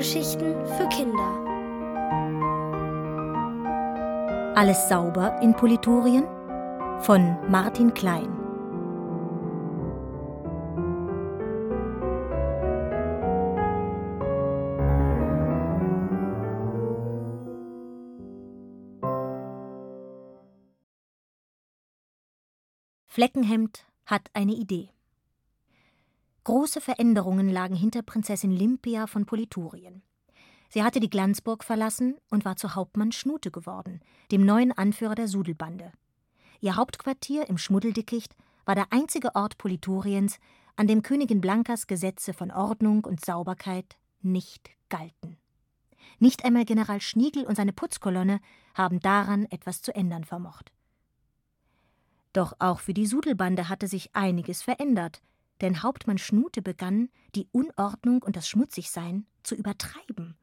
Hörgeschichten für Kinder. Alles sauber in Politorien von Martin Klein. Fleckenhemd hat eine Idee. Große Veränderungen lagen hinter Prinzessin Limpia von Politurien. Sie hatte die Glanzburg verlassen und war zu Hauptmann Schnute geworden, dem neuen Anführer der Sudelbande. Ihr Hauptquartier im Schmuddeldickicht war der einzige Ort Polituriens, an dem Königin Blankas Gesetze von Ordnung und Sauberkeit nicht galten. Nicht einmal General Schniegel und seine Putzkolonne haben daran etwas zu ändern vermocht. Doch auch für die Sudelbande hatte sich einiges verändert, denn Hauptmann Schnute begann, die Unordnung und das Schmutzigsein zu übertreiben.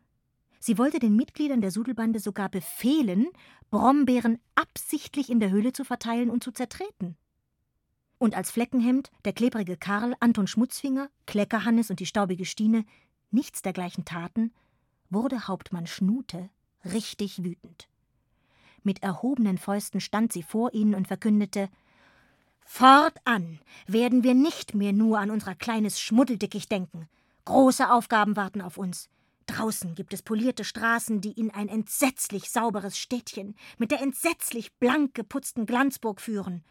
Sie wollte den Mitgliedern der Sudelbande sogar befehlen, Brombeeren absichtlich in der Höhle zu verteilen und zu zertreten. Und als Fleckenhemd, der klebrige Karl, Anton Schmutzfinger, Kleckerhannes und die staubige Stine nichts dergleichen taten, wurde Hauptmann Schnute richtig wütend. Mit erhobenen Fäusten stand sie vor ihnen und verkündete Fortan werden wir nicht mehr nur an unser kleines Schmuddeldickicht denken. Große Aufgaben warten auf uns. Draußen gibt es polierte Straßen, die in ein entsetzlich sauberes Städtchen mit der entsetzlich blank geputzten Glanzburg führen.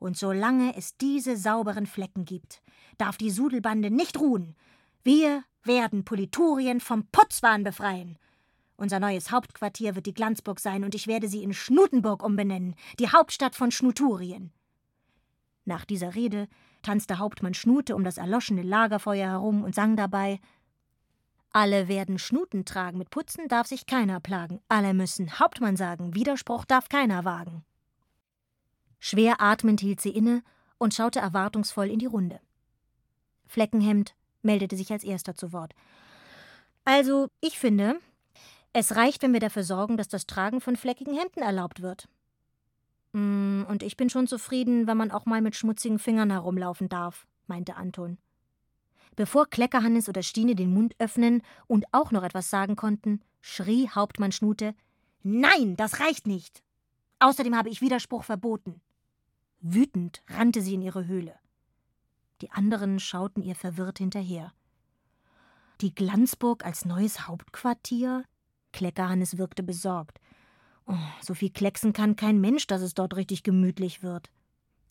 Und solange es diese sauberen Flecken gibt, darf die Sudelbande nicht ruhen. Wir werden Politurien vom Putzwahn befreien. Unser neues Hauptquartier wird die Glanzburg sein und ich werde sie in Schnutenburg umbenennen, die Hauptstadt von Schnuturien. Nach dieser Rede tanzte Hauptmann Schnute um das erloschene Lagerfeuer herum und sang dabei Alle werden Schnuten tragen, mit Putzen darf sich keiner plagen, alle müssen Hauptmann sagen, Widerspruch darf keiner wagen. Schwer atmend hielt sie inne und schaute erwartungsvoll in die Runde. Fleckenhemd meldete sich als erster zu Wort. Also, ich finde, es reicht, wenn wir dafür sorgen, dass das Tragen von fleckigen Hemden erlaubt wird. Mm, und ich bin schon zufrieden, wenn man auch mal mit schmutzigen Fingern herumlaufen darf, meinte Anton. Bevor Kleckerhannes oder Stine den Mund öffnen und auch noch etwas sagen konnten, schrie Hauptmann Schnute: Nein, das reicht nicht! Außerdem habe ich Widerspruch verboten. Wütend rannte sie in ihre Höhle. Die anderen schauten ihr verwirrt hinterher. Die Glanzburg als neues Hauptquartier? Kleckerhannes wirkte besorgt. Oh, so viel klecksen kann kein Mensch, dass es dort richtig gemütlich wird.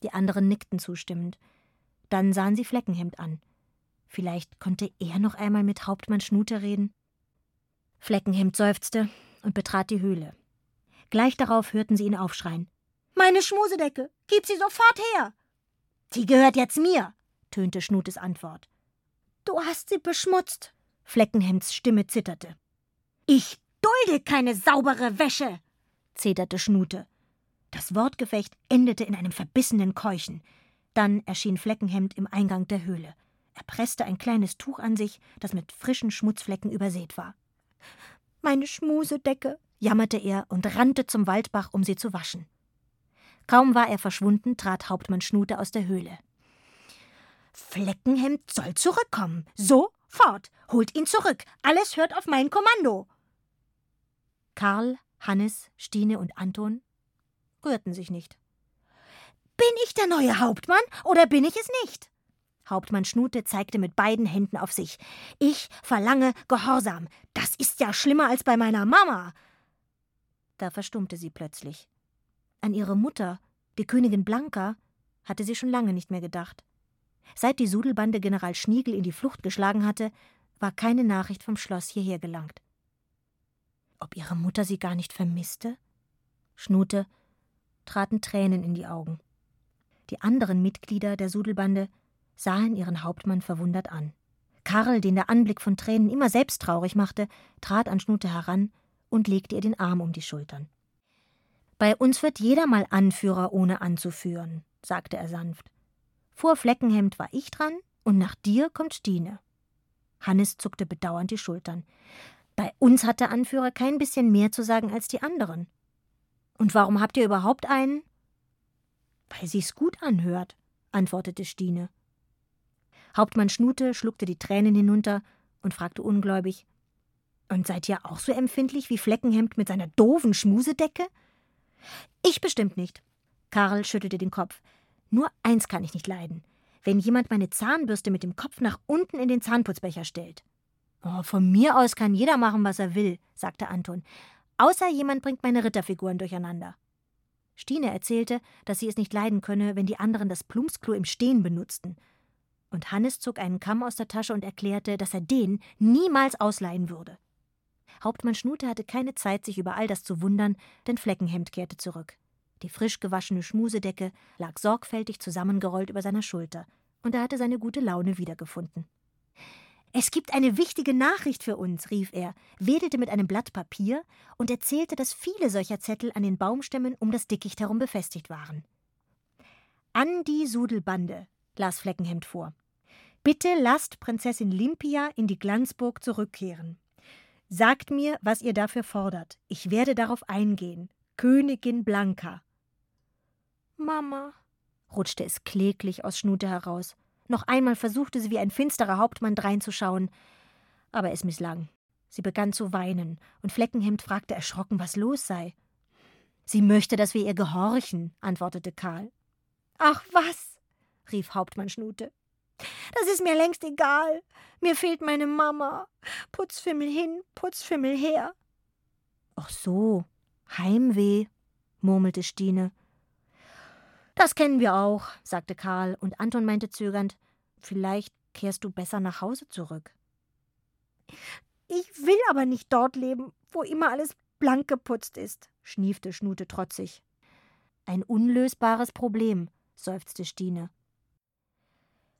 Die anderen nickten zustimmend. Dann sahen sie Fleckenhemd an. Vielleicht konnte er noch einmal mit Hauptmann Schnute reden. Fleckenhemd seufzte und betrat die Höhle. Gleich darauf hörten sie ihn aufschreien. Meine Schmusedecke, gib sie sofort her! Die gehört jetzt mir, tönte Schnutes Antwort. Du hast sie beschmutzt. Fleckenhemds Stimme zitterte. Ich dulde keine saubere Wäsche, zeterte Schnute. Das Wortgefecht endete in einem verbissenen Keuchen. Dann erschien Fleckenhemd im Eingang der Höhle. Er presste ein kleines Tuch an sich, das mit frischen Schmutzflecken übersät war. Meine Schmusedecke, jammerte er und rannte zum Waldbach, um sie zu waschen. Kaum war er verschwunden, trat Hauptmann Schnute aus der Höhle. Fleckenhemd soll zurückkommen. So, fort. Holt ihn zurück. Alles hört auf mein Kommando. Karl, Hannes, Stine und Anton rührten sich nicht. Bin ich der neue Hauptmann oder bin ich es nicht? Hauptmann Schnute zeigte mit beiden Händen auf sich. Ich verlange Gehorsam. Das ist ja schlimmer als bei meiner Mama. Da verstummte sie plötzlich. An ihre Mutter, die Königin Blanka, hatte sie schon lange nicht mehr gedacht. Seit die Sudelbande General Schniegel in die Flucht geschlagen hatte, war keine Nachricht vom Schloss hierher gelangt. Ob ihre Mutter sie gar nicht vermisste? Schnute traten Tränen in die Augen. Die anderen Mitglieder der Sudelbande sahen ihren Hauptmann verwundert an. Karl, den der Anblick von Tränen immer selbst traurig machte, trat an Schnute heran und legte ihr den Arm um die Schultern. Bei uns wird jeder mal Anführer, ohne anzuführen, sagte er sanft. Vor Fleckenhemd war ich dran und nach dir kommt Stine. Hannes zuckte bedauernd die Schultern. Bei uns hat der Anführer kein bisschen mehr zu sagen als die anderen. Und warum habt ihr überhaupt einen? Weil sich's gut anhört, antwortete Stine. Hauptmann Schnute schluckte die Tränen hinunter und fragte ungläubig: Und seid ihr auch so empfindlich wie Fleckenhemd mit seiner doofen Schmusedecke? Ich bestimmt nicht. Karl schüttelte den Kopf. Nur eins kann ich nicht leiden. Wenn jemand meine Zahnbürste mit dem Kopf nach unten in den Zahnputzbecher stellt. Oh, von mir aus kann jeder machen, was er will, sagte Anton. Außer jemand bringt meine Ritterfiguren durcheinander. Stine erzählte, dass sie es nicht leiden könne, wenn die anderen das Plumpsklo im Stehen benutzten. Und Hannes zog einen Kamm aus der Tasche und erklärte, dass er den niemals ausleihen würde. Hauptmann Schnute hatte keine Zeit, sich über all das zu wundern, denn Fleckenhemd kehrte zurück. Die frisch gewaschene Schmusedecke lag sorgfältig zusammengerollt über seiner Schulter, und er hatte seine gute Laune wiedergefunden. Es gibt eine wichtige Nachricht für uns, rief er, wedelte mit einem Blatt Papier und erzählte, dass viele solcher Zettel an den Baumstämmen um das Dickicht herum befestigt waren. An die Sudelbande, las Fleckenhemd vor. Bitte lasst Prinzessin Limpia in die Glanzburg zurückkehren. Sagt mir, was ihr dafür fordert. Ich werde darauf eingehen. Königin Blanka. Mama, rutschte es kläglich aus Schnute heraus. Noch einmal versuchte sie wie ein finsterer Hauptmann dreinzuschauen, aber es misslang. Sie begann zu weinen, und Fleckenhemd fragte erschrocken, was los sei. Sie möchte, dass wir ihr gehorchen, antwortete Karl. Ach was, rief Hauptmann Schnute. Das ist mir längst egal. Mir fehlt meine Mama. Putzfimmel hin, Putzfimmel her. Ach so, Heimweh, murmelte Stine. Das kennen wir auch, sagte Karl, und Anton meinte zögernd, vielleicht kehrst du besser nach Hause zurück. Ich will aber nicht dort leben, wo immer alles blank geputzt ist, schniefte Schnute trotzig. Ein unlösbares Problem, seufzte Stine.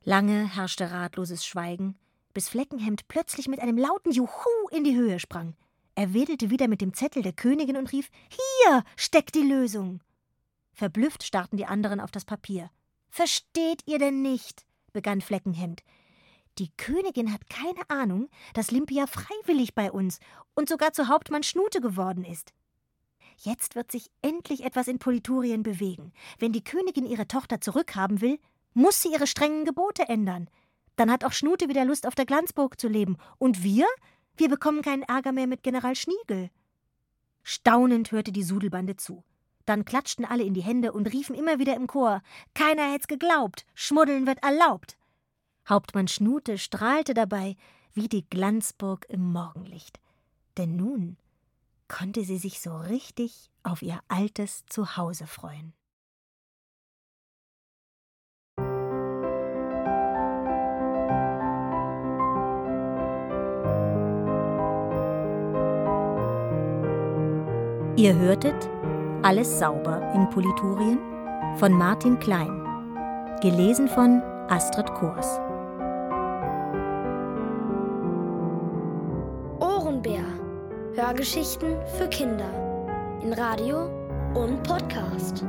Lange herrschte ratloses Schweigen, bis Fleckenhemd plötzlich mit einem lauten Juhu in die Höhe sprang. Er wedelte wieder mit dem Zettel der Königin und rief: Hier steckt die Lösung! Verblüfft starrten die anderen auf das Papier. Versteht ihr denn nicht? begann Fleckenhemd. Die Königin hat keine Ahnung, dass Limpia freiwillig bei uns und sogar zu Hauptmann Schnute geworden ist. Jetzt wird sich endlich etwas in Politurien bewegen. Wenn die Königin ihre Tochter zurückhaben will, muss sie ihre strengen Gebote ändern. Dann hat auch Schnute wieder Lust, auf der Glanzburg zu leben. Und wir? Wir bekommen keinen Ärger mehr mit General Schniegel. Staunend hörte die Sudelbande zu. Dann klatschten alle in die Hände und riefen immer wieder im Chor: Keiner hätt's geglaubt, Schmuddeln wird erlaubt. Hauptmann Schnute strahlte dabei wie die Glanzburg im Morgenlicht. Denn nun konnte sie sich so richtig auf ihr altes Zuhause freuen. Ihr hörtet alles sauber in Politurien von Martin Klein. Gelesen von Astrid Kors. Ohrenbär. Hörgeschichten für Kinder. In Radio und Podcast.